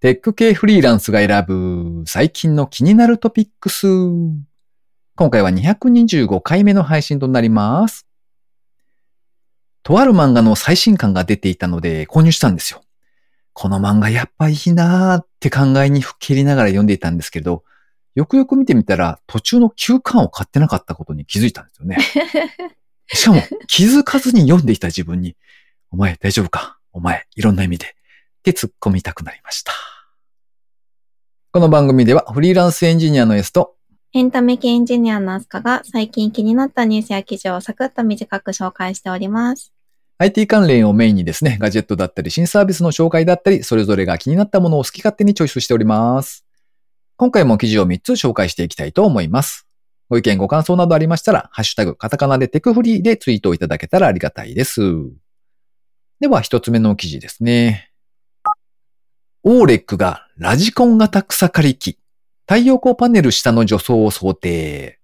テック系フリーランスが選ぶ最近の気になるトピックス。今回は225回目の配信となります。とある漫画の最新刊が出ていたので購入したんですよ。この漫画やっぱいいなーって考えにふっきりながら読んでいたんですけど、よくよく見てみたら途中の休巻を買ってなかったことに気づいたんですよね。しかも気づかずに読んでいた自分に、お前大丈夫か？お前いろんな意味で。って突っ込みたくなりました。この番組ではフリーランスエンジニアの S とエンタメ系エンジニアのアスカが最近気になったニュースや記事をサクッと短く紹介しております。IT 関連をメインにですね、ガジェットだったり新サービスの紹介だったり、それぞれが気になったものを好き勝手にチョイスしております。今回も記事を3つ紹介していきたいと思います。ご意見ご感想などありましたら、ハッシュタグ、カタカナでテクフリーでツイートをいただけたらありがたいです。では、一つ目の記事ですね。オーレックがラジコン型草刈り機、太陽光パネル下の除草を想定。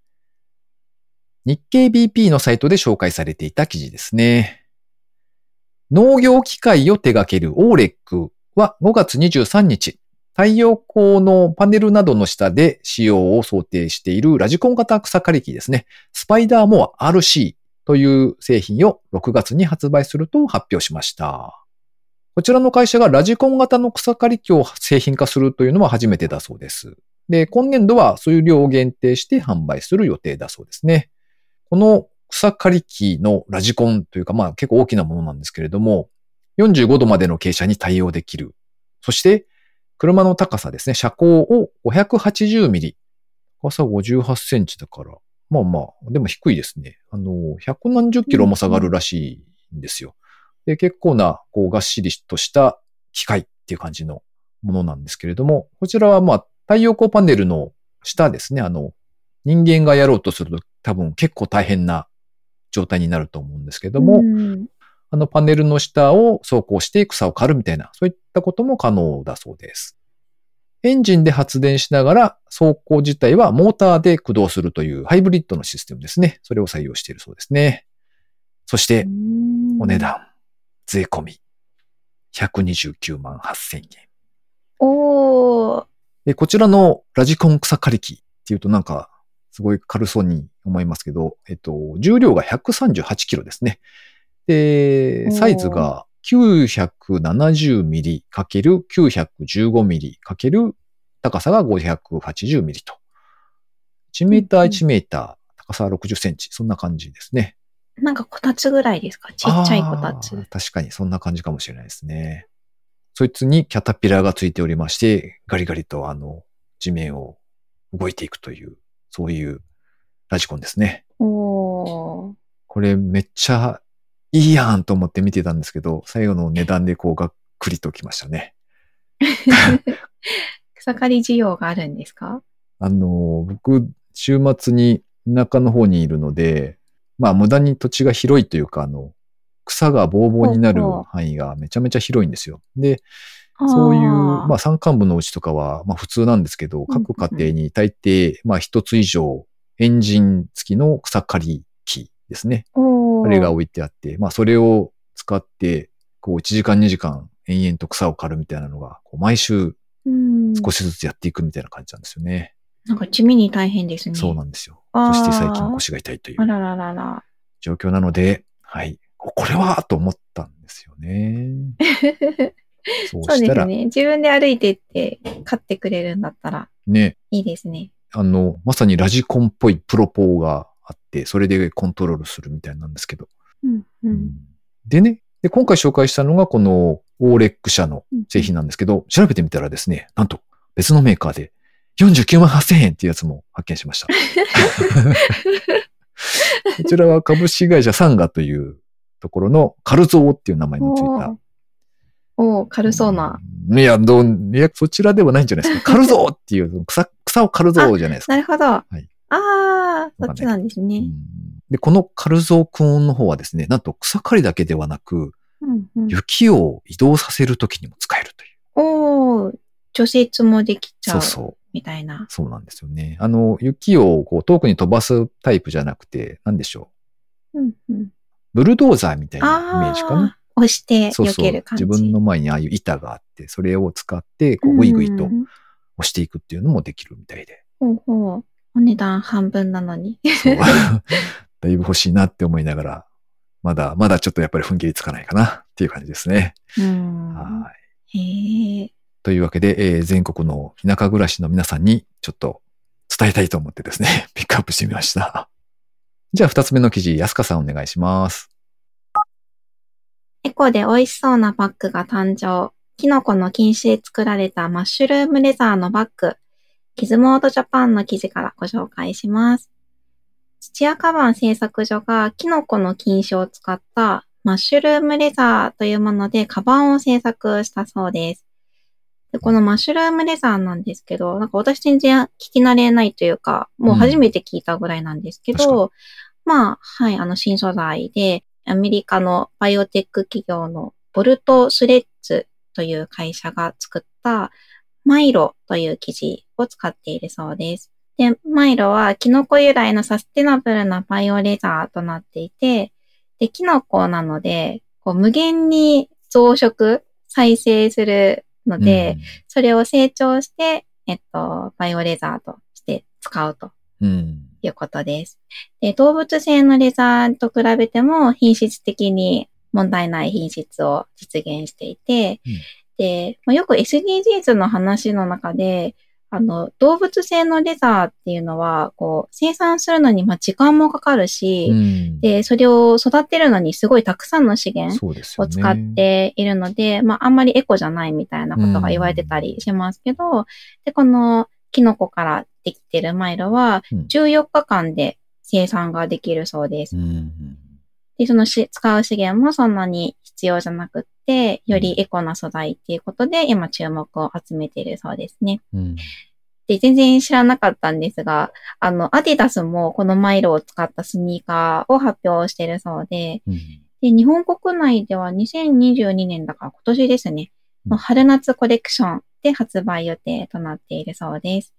日経 BP のサイトで紹介されていた記事ですね。農業機械を手掛けるオーレックは5月23日、太陽光のパネルなどの下で使用を想定しているラジコン型草刈り機ですね。スパイダーモア RC という製品を6月に発売すると発表しました。こちらの会社がラジコン型の草刈り機を製品化するというのは初めてだそうです。で、今年度は数量を限定して販売する予定だそうですね。この草刈り機のラジコンというか、まあ結構大きなものなんですけれども、45度までの傾斜に対応できる。そして、車の高さですね、車高を580ミリ。高さ58センチだから、まあまあ、でも低いですね。あの、百何十キロ重さがるらしいんですよ。で、結構な、こう、がっしりとした機械っていう感じのものなんですけれども、こちらはまあ、太陽光パネルの下ですね、あの、人間がやろうとすると多分結構大変な状態になると思うんですけども、うんあのパネルの下を走行して草を刈るみたいな、そういったことも可能だそうです。エンジンで発電しながら走行自体はモーターで駆動するというハイブリッドのシステムですね。それを採用しているそうですね。そして、お値。段、税込み、129万8000円。おー。で、こちらのラジコン草刈り機っていうとなんか、すごい軽そうに思いますけど、えっと、重量が138キロですね。で、サイズが970ミリ ×915 ミリ×高さが580ミリと。1メーター1メーター、高さは60センチ。そんな感じですね。なんかこたつぐらいですか？ちっちゃいこたつ。確かにそんな感じかもしれないですね。そいつにキャタピラーがついておりまして、ガリガリとあの、地面を動いていくという、そういうラジコンですね。おー。これめっちゃいいやんと思って見てたんですけど、最後の値段でこうがっくりときましたね。草刈り需要があるんですか？あの、僕、週末に田舎の方にいるので、まあ無駄に土地が広いというか、あの、草がボーボーになる範囲がめちゃめちゃ広いんですよ。で、そういう、まあ山間部のうちとかは、まあ普通なんですけど、各家庭に大抵、まあ一つ以上、エンジン付きの草刈り機ですね。あ、れが置いてあって、まあそれを使って、こう1時間2時間延々と草を刈るみたいなのが、こう毎週うん少しずつやっていくみたいな感じなんですよね。なんか地味に大変ですね。そうなんですよ。そして最近腰が痛いというあらららら。状況なので、はい。ここれはと思ったんですよね。そ うそうしたら、ですね。自分で歩いてって買ってくれるんだったらね、いいですね。あの、まさにラジコンっぽいプロポーがあって、それでコントロールするみたいなんですけど。うんううんんでね、で、今回紹介したのがこのオーレック社の製品なんですけど、調べてみたらですね、なんと別のメーカーで49万8000円っていうやつも発見しました。こちらは株式会社サンガというところのカルゾーっていう名前のついた。おー軽そうな。うん。いや、どう、いや、そちらではないんじゃないですか。カルゾーっていう、草、草を刈るぞーじゃないですか。なるほど。いああ、そっちなんですね。うんで、このカルゾーくんの方はですね、なんと草刈りだけではなく、うんうん、雪を移動させるときにも使えるという。おー除雪もできちゃそううそう。みたいな。そうなんですよね。あの、雪をこう遠くに飛ばすタイプじゃなくて、なんでしょう？うんうん、ブルドーザーみたいなイメージかな？押してそうそう避ける感じ。自分の前にああいう板があって、それを使って、こう、ぐいぐいとうん押していくっていうのもできるみたいで。ほうほう。お値段半分なのに。そう。だいぶ欲しいなって思いながら、まだ、まだちょっとやっぱり踏ん切りつかないかなっていう感じですね。うん。はい。へえ。というわけで、えー全国の田舎暮らしの皆さんにちょっと伝えたいと思ってですね、ピックアップしてみました。じゃあ二つ目の記事、安香さんお願いします。エコで美味しそうなバッグが誕生。キノコの菌糸で作られたマッシュルームレザーのバッグ。キズモードジャパンの記事からご紹介します。土屋カバン製作所がキノコの菌糸を使ったマッシュルームレザーというものでカバンを製作したそうです。でこのマッシュルームレザーなんですけど、なんか私全然聞き慣れないというか、もう初めて聞いたぐらいなんですけど、まあ、はい、あの新素材で、アメリカのバイオテック企業のボルトスレッズという会社が作ったマイロという生地を使っているそうです。で、マイロはキノコ由来のサステナブルなバイオレザーとなっていて、で、キノコなので、こう無限に増殖、再生するので、それを成長して、えっと、バイオレザーとして使うとうん、うん。いうことです。で、動物性のレザーと比べても品質的に問題ない品質を実現していて、うんで、まあよく SDGs の話の中で、あの、動物性のレザーっていうのは、こう、生産するのにまあ時間もかかるし、うんで、それを育てるのにすごいたくさんの資源。を使っているので、まあ、あんまりエコじゃないみたいなことが言われてたりしますけど、で、このキノコからできてるマイロはうん、14日間で生産ができるそうです。うん。で、そのし使う資源もそんなに必要じゃなくよりエコな素材っていうことで、今注目を集めているそうですね。うん。で、全然知らなかったんですが、あの、アディダスもこのマイロを使ったスニーカーを発表しているそうで、うん。で、日本国内では2022年だから今年ですね、うんの春夏コレクションで発売予定となっているそうです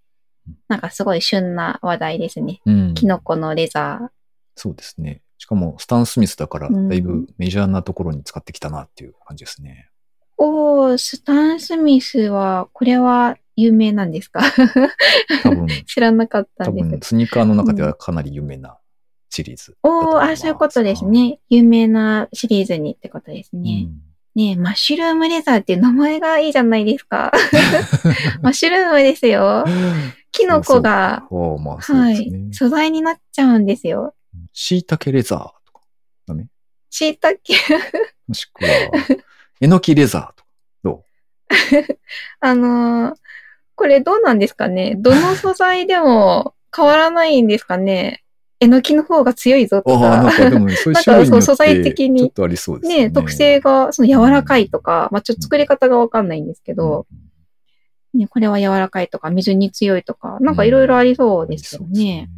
うん。なんかすごい旬な話題ですね。うん。キノコのレザそうですね。しかも、スタン・スミスだから、うんだいぶメジャーなところに使ってきたなっていう感じですね。ー。おー、スタン・スミスは、これは有名なんですか？多分、知らなかった多んです分、スニーカーの中ではかなり有名なシリーズだと思いおー、ます。あ、そういうことですね。有名なシリーズにってことですね。ねえマッシュルームレザーっていう名前がいいじゃないですか。マッシュルームですよう。ん。キノコが、はい。素材になっちゃうんですよ。椎茸レザーとか、ダメ？椎茸もしくは、えのきレザーとか、ど あのーこれどうなんですかね？どの素材でも変わらないんですかね？えのきの方が強いぞうとああ、なんか。かでも そういう種類素材的にちょっとありそうですよね。ね特性がその柔らかいとか、まあちょっと作り方がわかんないんですけど、ね、これは柔らかいとか、水に強いとか、なんかいろいろありそうですよね。。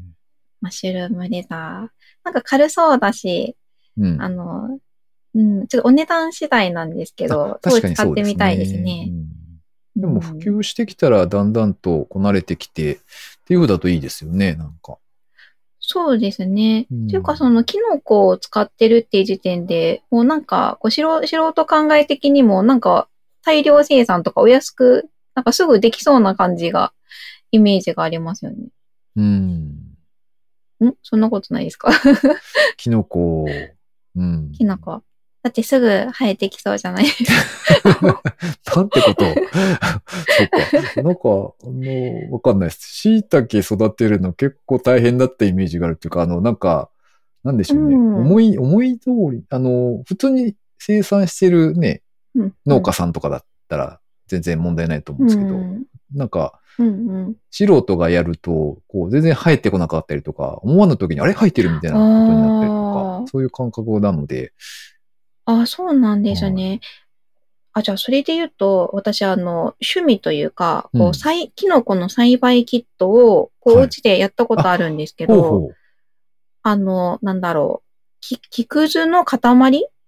マッシュルームレザー。なんか軽そうだし、うん。あの、うん、ちょっとお値段次第なんですけど、すごい確かに使って。みたいですね。うんでも普うん及してきたらだんだんとこなれてきて、っていう風だといいですよね、なんか。そうですね。うんというか、その、キノコを使ってるっていう時点で、もうなんか、こう素人素人考え的にも、なんか、大量生産とかお安く、なんかすぐできそうな感じが、イメージがありますよね。うん。ん？そんなことないですか？キノコ、うん。キノコ。だってすぐ生えてきそうじゃない？なんてこと？そっか。なんか、あの、わかんないです。椎茸育てるの結構大変だったイメージがあるっていうか、あの、なんか、なんでしょうね。うん思い、思い通り、あの、普通に生産してるね、うん農家さんとかだったら全然問題ないと思うんですけど、うんなんか、うんうん。素人がやると、こう、全然生えてこなかったりとか、思わぬ時に、あれ？生えてるみたいなことになったりとか、そういう感覚なので、あ、そうなんですね。あ、じゃあ、それで言うと、私、あの、趣味というか、こうん。う、栽キノコの栽培キットを、こう、はいお家でやったことあるんですけど、ほうほう。あの、なんだろう、き木くずの塊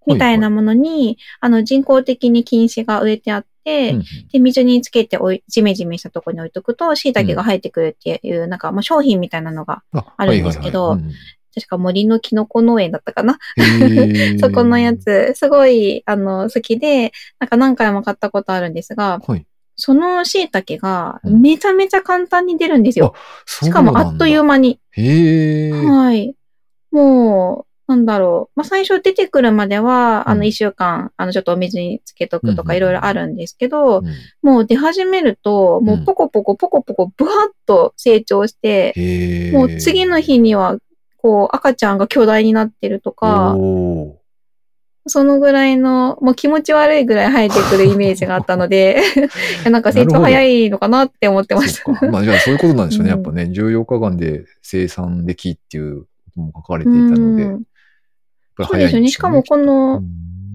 みたいなものに、あの、人工的に菌糸が植えてあって、うんで、水につけておい、じめじめしたところに置いとくと、椎茸が生えてくるっていう、なんか、まあ、商品みたいなのがああるんですけど確か森のキノコ農園だったかな。そこのや。つ、すごい、あの、好きで、なんか何回も買ったことあるんですが、はい。その椎茸がうんめちゃめちゃ簡単に出るんですよ。しかもあっという間。間に。へえ。はい。もう、なんだろう。まあ、最初出てくるまでは、あの、うん一週間、あの、ちょっとお水につけとくとかいろいろあるんですけど、うんもう出始めると、もうポコポコポコポコブワッと成長して。もう次の日には、こう、赤ちゃんが巨大になってるとか、そのぐらいの、もう気持ち悪いぐらい生えてくるイメージがあったので、なんか成長早いのかなって思ってました。まあじゃあそういうことなんでしょうね。うんやっぱね、14日間で生産できっていうことも書かれていたので。うんぱりそうですよね。早いんでしかもこの、う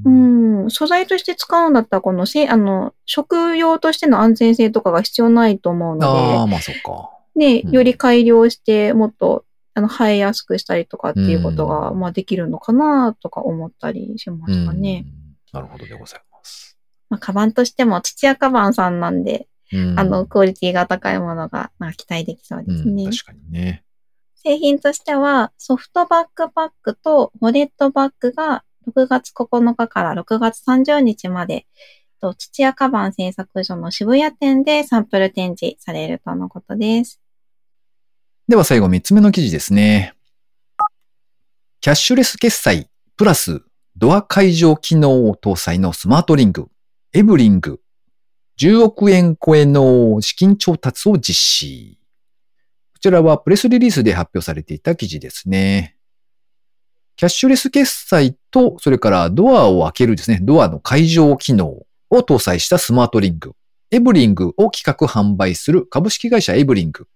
うんん、素材として使うんだったら、このせ、あの、食用としての安全性とかが必要ないと思うああ、のまあそっか。で、ね、うんより改良して、もっと、あの、生えやすくしたりとかっていうことが、うんまあできるのかなとか思ったりしましたね。うんなるほどでございます。まあ、カバンとしても、土屋カバンさんなんで、うんあの、クオリティが高いものが、まあ、期待できそうですね。うん、確かにね。製品としては、ソフトバックパックとウォレットバッグが6月9日から6月30日まで、土屋カバン製作所の渋谷店でサンプル展示されるとのことです。では最後3つ目の記事ですね。キャッシュレス決済プラスドア解錠機能を搭載のスマートリング、エブリング、10億円超えの資金調達を実施。こちらはプレスリリースで発表されていた記事ですね。キャッシュレス決済と、それからドアを開けるですね、ドアの解錠機能を搭載したスマートリング、エブリングを企画販売する株式会社エブリング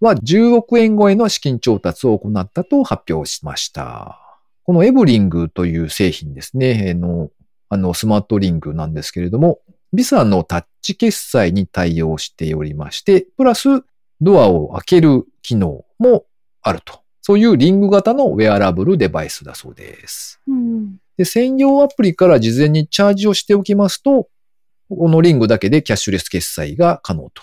は10億円超えの資金調達を行ったと発表しました。このエブリングという製品ですね、あの、あのスマートリングなんですけれども、ビザのタッチ決済に対応しておりまして、プラスドアを開ける機能もあると。そういうリング型のウェアラブルデバイスだそうです。うん。で、専用アプリから事前にチャージをしておきますと、このリングだけでキャッシュレス決済が可能と。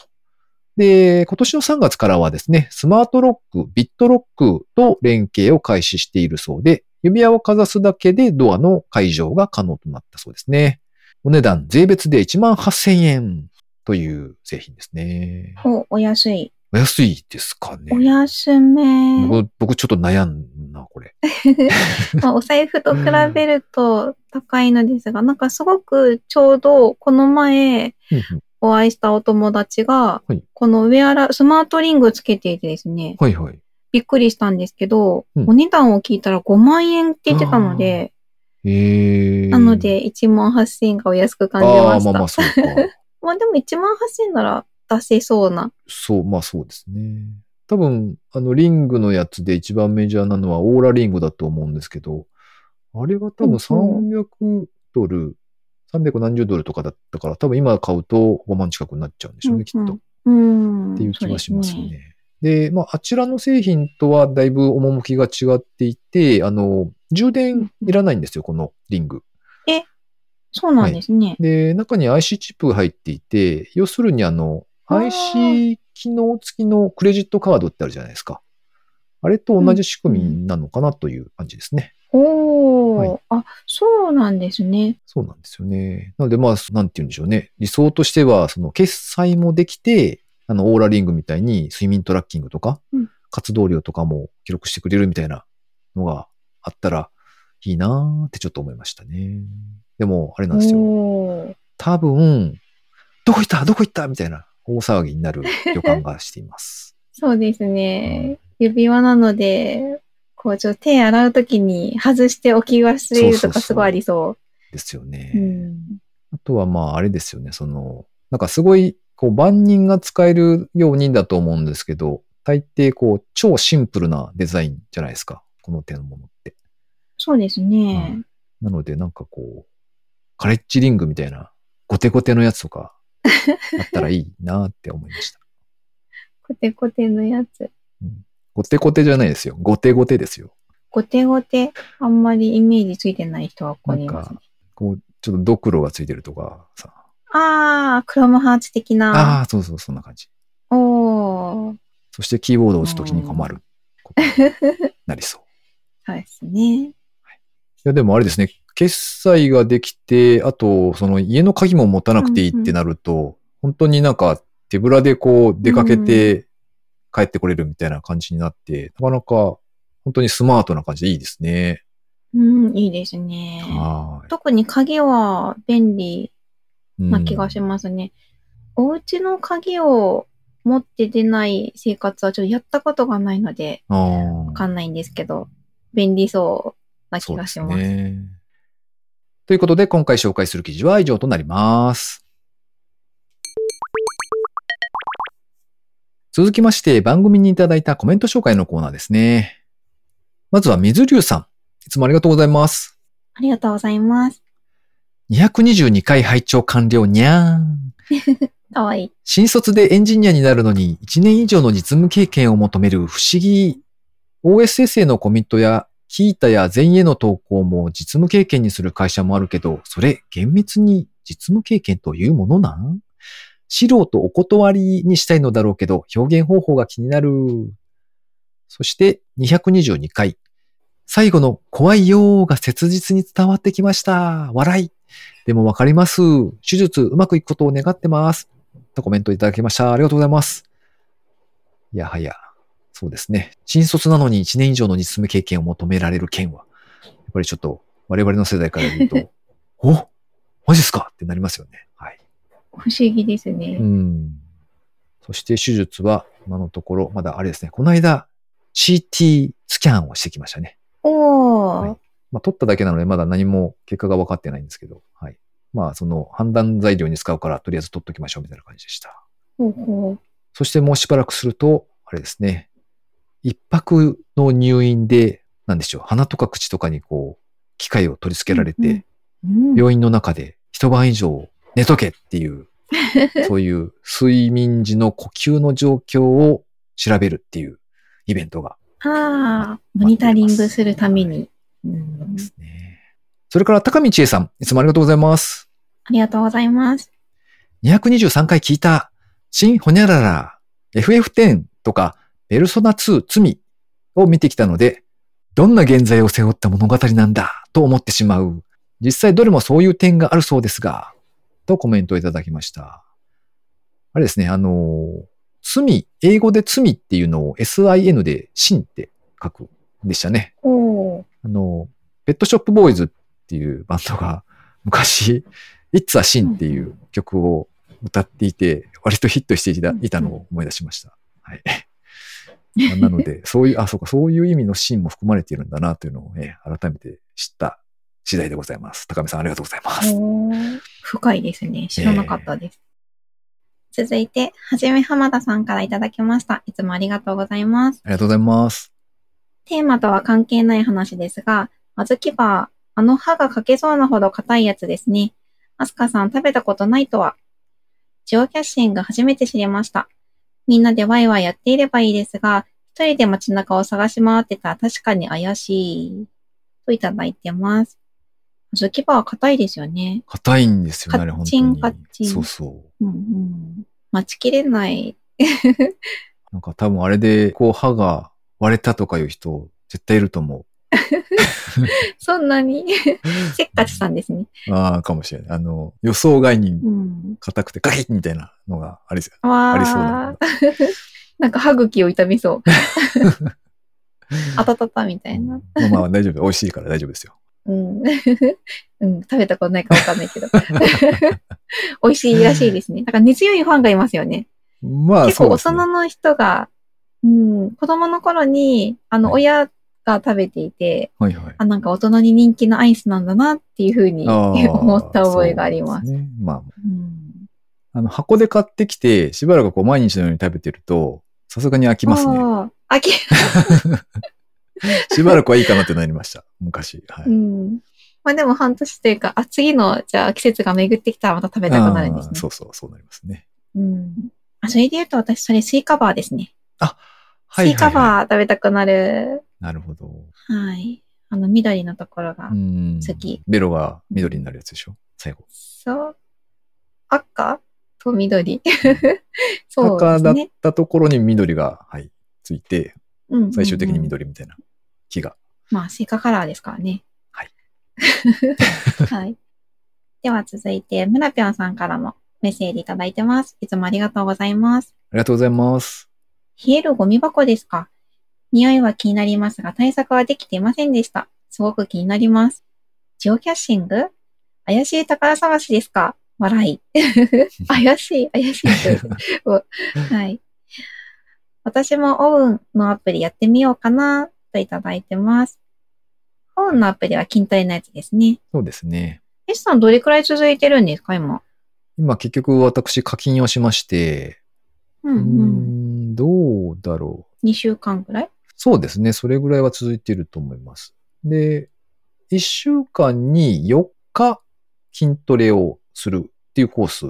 で、今年の3月からはですね、スマートロック、ビットロックと連携を開始しているそうで、指輪をかざすだけでドアの解錠が可能となったそうですね。お値段税別で1万8000円という製品ですね。お、お安い。お安いですかねお。安め。僕僕ちょっと悩んだな、これ。まあ、お財布と比べると高いのですが、なんかすごくちょうどこの前お会いしたお友達がはい、このウェアラ、スマートリングをつけていてですね、はいはい。びっくりしたんですけど、うんお値段を聞いたら5万円って言ってたので、えー。なので1万8000円がお安く感じまああ、した。まあまあそうか。まあでも1万8000円なら出せそうな。そう、まあそうですね。多分、あの、リングのやつで一番メジャーなのはオーラリングだと思うんですけど、あれが多分300ドル、300何十ドルとかだったから、多分今買うと5万近くなっちゃうんでしょうね、きっと。っうん。ていう気がしますね。で、まあ、あちらの製品とはだいぶ趣が違っていて、あの、充電いらないんですよ、このリング。そうなんですね。で、中に IC チップが入っていて、要するにあの、IC 機能付きのクレジットカードってあるじゃないですか。あれと同じ仕組みなのかなという感じですね。おー、はいあ、そうなんですね。そうなんですよね。なのでまあ、なんて言うんでしょうね。理想としては、その決済もできて、あの、オーラリングみたいに睡眠トラッキングとか、うん活動量とかも記録してくれるみたいなのがあったらいいなーってちょっと思いましたね。でも、あれなんですよ。多分、どこ行った？どこ行った？みたいな大騒ぎになる予感がしています。そうですね。指輪なので、こう、ちょっと手洗うときに外して置き忘れるそうそうそうとかすごいありそですよね。う。うん。あとはまああれですよね、その、なんかすごい、こう万人が使えるようにだと思うんですけど、大抵こう超シンプルなデザインじゃないですか、この手のものって。そうですね。なのでなんかこう、カレッジリングみたいなゴテゴテのやつとか あったらいいなって思いました。コテコテのやつ。ゴテゴテじゃないですよ。ゴテゴテですよ。ゴテゴテ、あんまりイメージついてない人はここにいますね。こう、ちょっとドクロがついてるとかさ。あー、クロムハーツ的あな。あ、そうそう、そんな感じ。おー。そしてキーボードを打つときに困るなりそう。そうですね。いや、でもあれですね、決済ができて、あと、その家の鍵も持たなくていいってなると、本当になんか手ぶらでこう出かけて帰ってこれるみたいな感じになって、なかなか本当にスマートな感じでいいですね。うん、いいですね。は特に鍵は便利い。な気がしますね。お家の鍵を持って出ない生活はちょっとやったことがないので、わあ。かんないんですけど、便利そうな気がします。ね。ということで、今回紹介する記事は以上となります。続きまして、番組にいただいたコメント紹介のコーナーですね。まずは水流さん。いつもありがとうございます。ありがとうございます。222回拝聴完了にゃーん。かわいい。新卒でエンジニアになるのに1年以上の実務経験を求める不思議。OSS へのコミットやキータや全への投稿も実務経験にする会社もあるけど、それ厳密に実務経験というものなん？素人お断りにしたいのだろうけど、表現方法が気になる。そして222回。最後の怖いよーが切実に伝わってきました。笑い。でもわかります。手術うまくいくことを願ってます。とコメントいただきました。ありがとうございます。いやはや、そうですね。新卒なのに1年以上の実務経験を求められる件は、やっぱりちょっと我々の世代から言うと、おマジっすか？ってなりますよね。はい。不思議ですね。うん。そして手術は今のところ、まだあれですね。この間 CT スキャンをしてきましたね。おー、はいまあ、取っただけなのでまだ何も結果が分かってないんですけど、はい。まあ、その判断材料に使うから、とりあえず取っときましょうみたいな感じでした。ほうほう。そしてもうしばらくすると、あれですね。一泊の入院で、なんでしょう、鼻とか口とかにこう、機械を取り付けられて、うん、病院の中で一晩以上寝とけっていう、そういう睡眠時の呼吸の状況を調べるっていうイベントがああ、モニタリングするために。うんですね。それから高見千恵さん、いつもありがとうございます。ありがとうございます。223回聞いた、新ホニャララ、FF10 とか、ペルソナ2罪を見てきたので、どんな現在を背負った物語なんだと思ってしまう。実際どれもそういう点があるそうですが、とコメントをいただきました。あれですね、あの、罪、英語で罪っていうのを SIN で真って書くんでしたね。あの、ペットショップボーイズっていうバンドが昔、It's a Sin っていう曲を歌っていて、割とヒットしていたいたのを思い出しました。はい。なので、そういう、あ、そうか、そういう意味のシーンも含まれているんだなというのを、ね、改めて知った次第でございます。高見さんありがとうございます。深いですね。知らなかったです。続いて、はじめ浜田さんからいただきました。いつもありがとうございます。ありがとうございます。テーマとは関係ない話ですが、あずきバー、あの歯が欠けそうなほど硬いやつですね。アスカさん食べたことないとは。ジオキャッシング初めて知りました。みんなでワイワイやっていればいいですが、一人で街中を探し回ってたら確かに怪しい。といただいてます。あずきバーは硬いですよね。硬いんですよね、あれ、カッチン。カッチンそうそう。うんうん。待ちきれない。なんか多分あれで、こう歯が割れたとかいう人、絶対いると思 そんなに せっかちさんですね。う。ああ、かもしれない。あの、予想外にうん。硬くてガキッみたいなのがありそう。わありそうだー。なんか歯茎を痛みそう。あたたたみたいな。まあまあ大丈夫。美味しいから大丈夫ですよ。うん。うん、食べたことないかわかんないけど。美味しいらしいですね。なんか根強いファンがいますよね。まあ結構大。人の人が、うん、子供の頃に、あの、はい親が食べていて、はいはい。あ、なんか大人に人気のアイスなんだなっていうふうに思った覚えがあります。すね。まあ、うんあの、箱で買ってきて、しばらくこう毎日のように食べてると、さすがに飽きますね。ああ、飽き、しばらくはいいかなってなりました。昔。はい。うん。まあでも半年というか、あ、次の、じゃあ季節が巡ってきたらまた食べたくなるんですね。そうそう、そうなりますね。うん。あ、それで言うと私、それスイカバーですね。はいスイカはい、はバー食べたくなる。い。なるほど。はい。あの、緑のところが。うん。好きベロが緑になるやつでしょ？最後。そう。赤と緑。そうで赤だっすね。たところに緑が、はい、ついて、うん最終的にうん緑みたいな木がまあ、スイカカラーですからね。はい。はい。では続いて、ムラぴょんさんからもメッセージいただいてます。いつもありがとうございます。ありがとうございます。冷えるゴミ箱ですか？匂いは気になりますが、対策はできていませんでした。すごく気になります。ジオキャッシング？怪しい宝探しですか？笑い。怪しい、怪しい。はい。私もオウンのアプリやってみようかなといただいてます。オウンのアプリは筋トレのやつですね。そうですね。S さんどれくらい続いてるんですか今？今結局私課金をしまして、うんう。ん、どうだろう。2週間くらい？そうですね。それぐらいは続いていると思います。で、1週間に4日筋トレをするっていうコース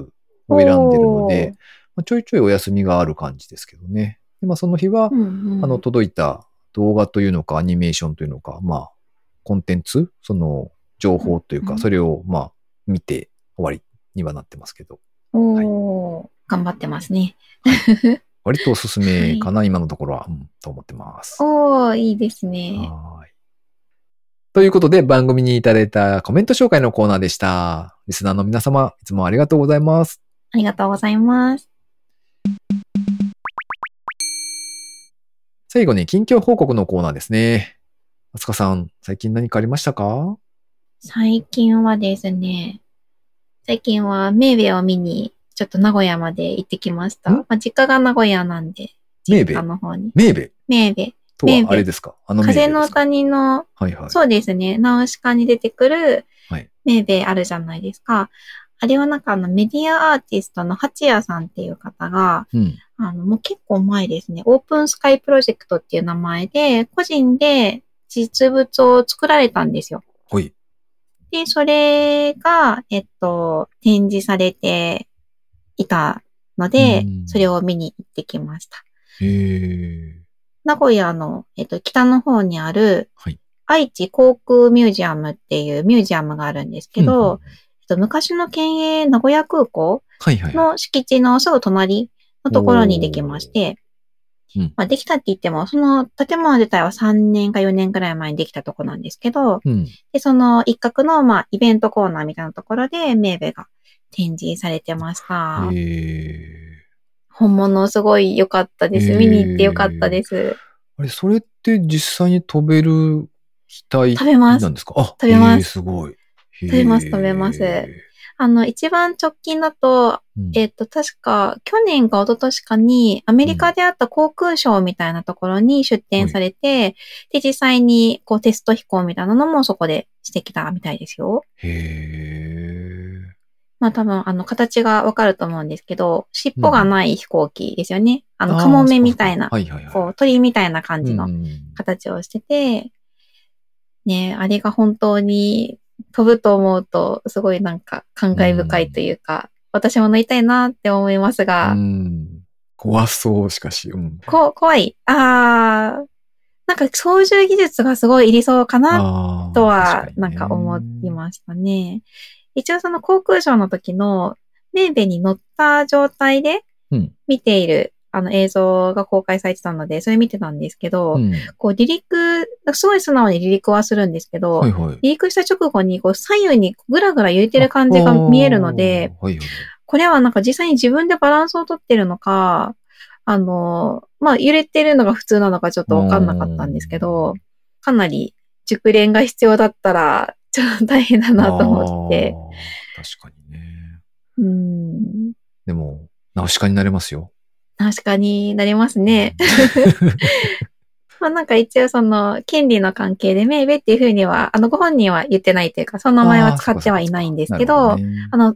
を選んでるので、まあちょいちょいお休みがある感じですけどね。でまあ、その日はうんうん、あの、届いた動画というのか、アニメーションというのか、まあ、コンテンツ、その、情報というか、うんうんそれを、まあ、見て終わりにはなってますけど、おー、頑張ってますね。割とおすすめかな、今のところは、うん、と思ってます。おー、いいですね。はーい。ということで、番組にいただいたコメント紹介のコーナーでした。リスナーの皆様、いつもありがとうございます。ありがとうございます。最後に近況報告のコーナーですね。あつかさん、最近何かありましたか？最近はですね、最近はメーベを見に、ちょっと名古屋まで行ってきました。ん？まあ、実家が名古屋なんで、メーベ実家の方に。メーベメーベ。とはあれですか？あの風の谷の、はいはい。そうですね、ナウシカに出てくるはいメーベあるじゃないですか。あれはなんかあのメディアアーティストの八谷さんっていう方が、うん。あの、もう結構前ですね、オープンスカイプロジェクトっていう名前で、個人で実物を作られたんですよ。ほい。で、それが、えっと、展示されていたのでうん、それを見に行ってきました。へえ。名古屋の、えっと、北の方にある、はい。愛知航空ミュージアムっていうミュージアムがあるんですけうんうんど、えっと、昔の県営名古屋空港。の敷地のすぐ隣のところにできまして、うんまあ、できたって言っても、その建物自体は3年か4年くらい前にできたところなんですけど、うん。で、その一角の、まあ、イベントコーナーみたいなところで、メーベが展示されてました。本物すごい良かったです。見に行って良かったです。あれ、それって実際に飛べる機体食べますなんですか？あ、食べますすごい。食べます食べますあの、一番直近だと、えっと、確か、去年か一昨年かに、アメリカであった航空ショーみたいなところに出展されて、で、実際に、こう、テスト飛行みたいなのもそこでしてきたみたいですよ。へえ。まあ多分、あの、形がわかると思うんですけど、尻尾がない飛行機ですよね。あの、カモメみたいな、はいはいはい。こう、鳥みたいな感じのうん形をしてて、ねあれが本当に飛ぶと思うと、すごいなんか感慨深いというか、私も乗りたいなって思いますが、うん。怖そう、しかし。うん。こ、怖い。あー、なんか操縦技術がすごいいりそうかなとはなんか思いましたね。一応その航空ショーの時のメーベに乗った状態でうん。見ているあの映像が公開されてたので、それ見てたんですけど、うん。こう離陸、すごい素直に離陸はするんですけど、はいはい。離陸した直後にこう左右にぐらぐら揺れてる感じが見えるので、はいはい。これはなんか実際に自分でバランスをとってるのか、あの、まあ、揺れてるのが普通なのかちょっとわかんなかったんですけど、かなり熟練が必要だったら、ちょっと大変だなと思って。確かにね。うん。でも、ナウシカになれますよ。確かになりますね。まあなんか一応その、権利の関係でメーベっていうふうには、あの、ご本人は言ってないというか、その名前は使ってはいないんですけど、あーそうかそうかなるほあの、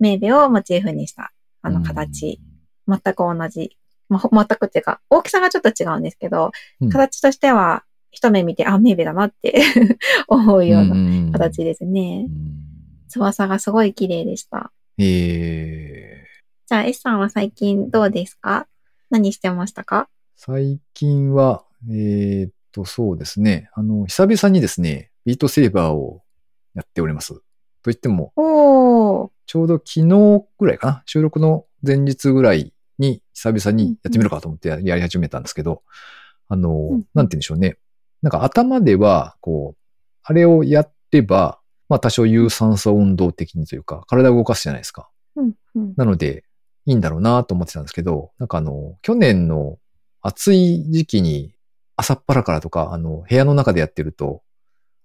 メーベをモチーフにした、あのね形、全く同じ。まあ、ほ全くっていうか、大きさがちょっと違うんですけど、うん形としては、一目見て、あ、メーベだなって 思うようなな形ですね。翼がすごい綺麗でした。えー、じゃあ、S さんは最近どうですか？何してましたか？最近は、えーっと、そうですね。あの、久々にですね、ビートセーバーをやっております。と言っても。ちょうど昨日ぐらいかな？収録の前日ぐらいに久々にやってみるかと思ってややり始めたんですけど、あの、うんなんて言うんでしょうね。なんか頭では、こう、あれをやってば、まあ多少有酸素運動的にというか、体を動かすじゃないですか。うんうん。なので、いいんだろうなと思ってたんですけど、なんかあの、去年の暑い時期に朝っぱらからとか、あの、部屋の中でやってると、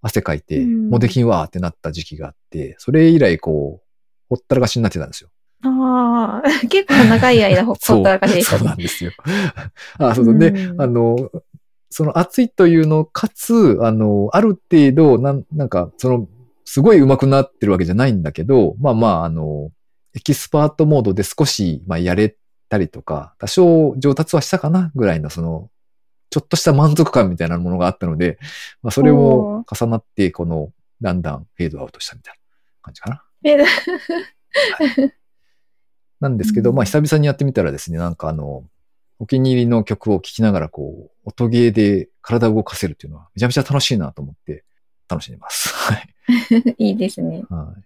汗かいて、うんもうできんわーってなった時期があって、それ以来こう、ほったらかしになってたんですよ。ああ、結構長い間ほ ったらかしでしたそうね。なんですよ。あ、そうそう。で、うんあの、その暑いというのかつ、あの、ある程度、なん、なんか、その、すごい上手くなってるわけじゃないんだけど、まあまあ、あの、エキスパートモードで少し、まあ、やれたりとか、多少上達はしたかなぐらいの、その、ちょっとした満足感みたいなものがあったので、まあ、それを重なって、この、だんだんフェードアウトしたみたいな感じかな。でなんですけど、うんまあ久々にやってみたらですね、なんかあの、お気に入りの曲を聴きながらこう、音ゲーで体を動かせるっていうのはめちゃめちゃ楽しいなと思って楽しんでます。はい。いいですね。はい。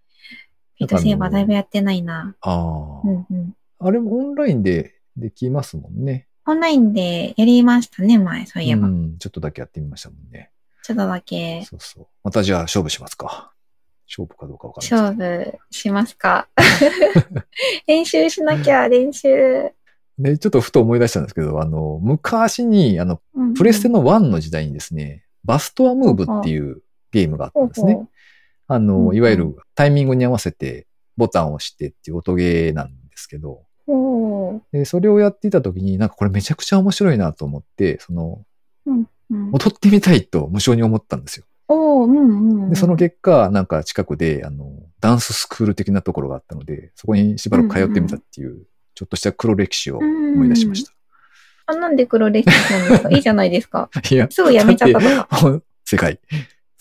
ビートセーバーだいぶやってないな。ああ、うんうん。あれもオンラインでできますもんね。オンラインでやりましたね、前、そういえば。うん、ちょっとだけやってみましたもんね。ちょっとだけそうそう。またじゃあ勝負しますか。勝負かどうかわからない勝負しますか。練習しなきゃ、練習。けど。で、ちょっとふと思い出したんですけど、あの、昔に、あの、うんうんプレステの1の時代にですね、バストアムーブっていうゲームがあったんですね。ほうほあうんうの、んいわゆるタイミングに合わせてボタンを押してっていう音ゲーなんですけど、でそれをやっていた時になんかこれめちゃくちゃ面白いなと思って、その、踊ってみたいと無性に思ったんですよ。おーうんうんうん。で、その結果、なんか近くで、あの、ダンススクール的なところがあったので、そこにしばらく通ってみたっていう、ちょっとした黒歴史を思い出しました。あ、なんで黒歴史なんですか？いいじゃないですか。いや、すぐやめちゃったとか。世界。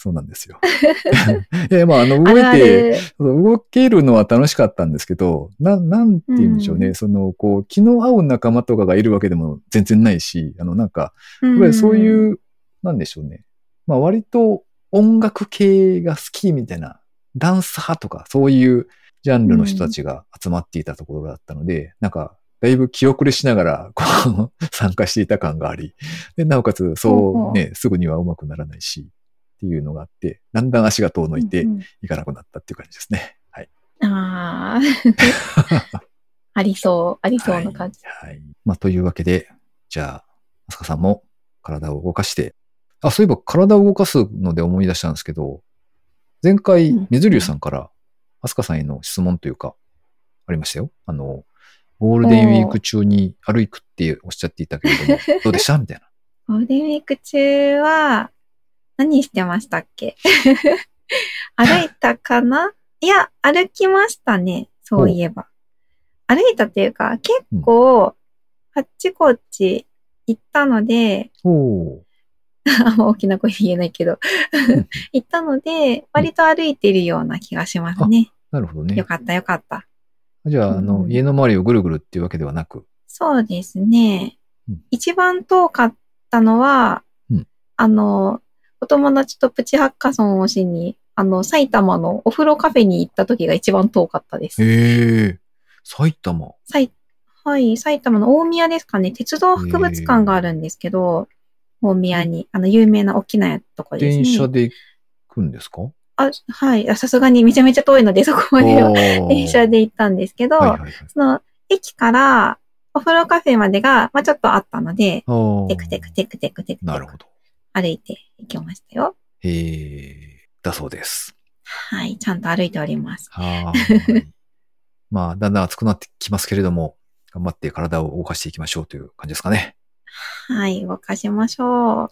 そうなんですよ。いや、まあ、あの、動いて、動けるのは楽しかったんですけど、な、なんて言うんでしょうね。うんその、こう、気の合う仲間とかがいるわけでも全然ないし、あの、なんか、うんやっぱりそういう、なんでしょうね。まあ、割と音楽系が好きみたいな、ダンサーとか、そういうジャンルの人たちが集まっていたところだったので、なんか、だいぶ気遅れしながら、こう、参加していた感があり、で、なおかつ、そうね、すぐには上手くならないし、っていうのがあって、だんだん足が遠のいてうんうんいかなくなったっていう感じですね。はい。ああ。ありそう、ありそうな感じ。はい。はいまあ、というわけで、じゃあ、あすかさんも体を動かして、あ、そういえば体を動かすので思い出したんですけど、前回うん、水流さんから、あすかさんへの質問というか、ありましたよ。あの、ゴールデンウィーク中に歩くっておっしゃっていたけれども、どうでした？みたいな。ゴールデンウィーク中は、何してましたっけ？歩いたかな？いや、歩きましたね。そういえば。歩いたっていうか、結構、あっちこっち行ったので、あんま 大きな声で言えないけど、行ったので、割と歩いてるような気がしますね。なるほどねよ。かったよかった。じゃあ、あうの、ん家の周りをぐるぐるっていうわけではなく、そうですねうん。一番遠かったのは、うんあの、お友達とプチハッカソンをしに、あの、埼玉のお風呂カフェに行った時が一番遠かったです。へえ、埼玉。埼はい、埼玉の大宮ですかね。鉄道博物館があるんですけど、大宮に、あの、有名な大きなとこですね。電車で行くんですか？あ、はい。あさすがにめちゃめちゃ遠いので、そこまでは電電車で行ったんですけど、はいはいはい。その、駅からお風呂カフェまでが、まあちょっとあったので、テクテクテクテクテクテクなるほど。歩いて行きましたよ。へえ、だそうです。はい。ちゃんと歩いております。はーい。まあ、だんだん暑くなってきますけれども、頑張って体を動かしていきましょうという感じですかね。はい。動かしましょう。は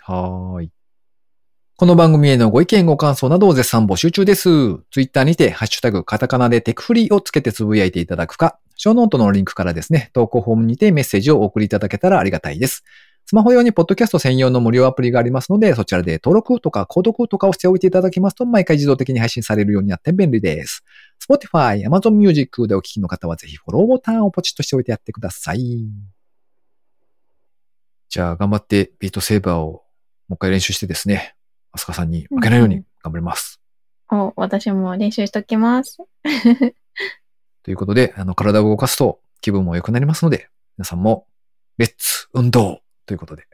ーい。この番組へのご意見ご感想などを絶賛募集中です。ツイッターにて、ハッシュタグカタカナでテクフリーをつけてつぶやいていただくか、ショーノートのリンクからですね、投稿フォームにてメッセージをお送りいただけたらありがたいです。スマホ用にポッドキャスト専用の無料アプリがありますので、そちらで登録とか購読とかをしておいていただきますと、毎回自動的に配信されるようになって便利です。Spotify、Amazon Music でお聞きの方はぜひフォローボタンをポチッとしておいてやってください。じゃあ頑張ってビートセーバーをもう一回練習してですね、アスカさんに負けないように頑張ります。お、私も練習しときます。ということで、あの、体を動かすと気分も良くなりますので、皆さんも、レッツ運動ということで、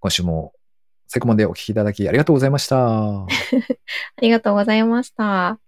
今週もセコモンでお聞きいただきありがとうございました。ありがとうございました。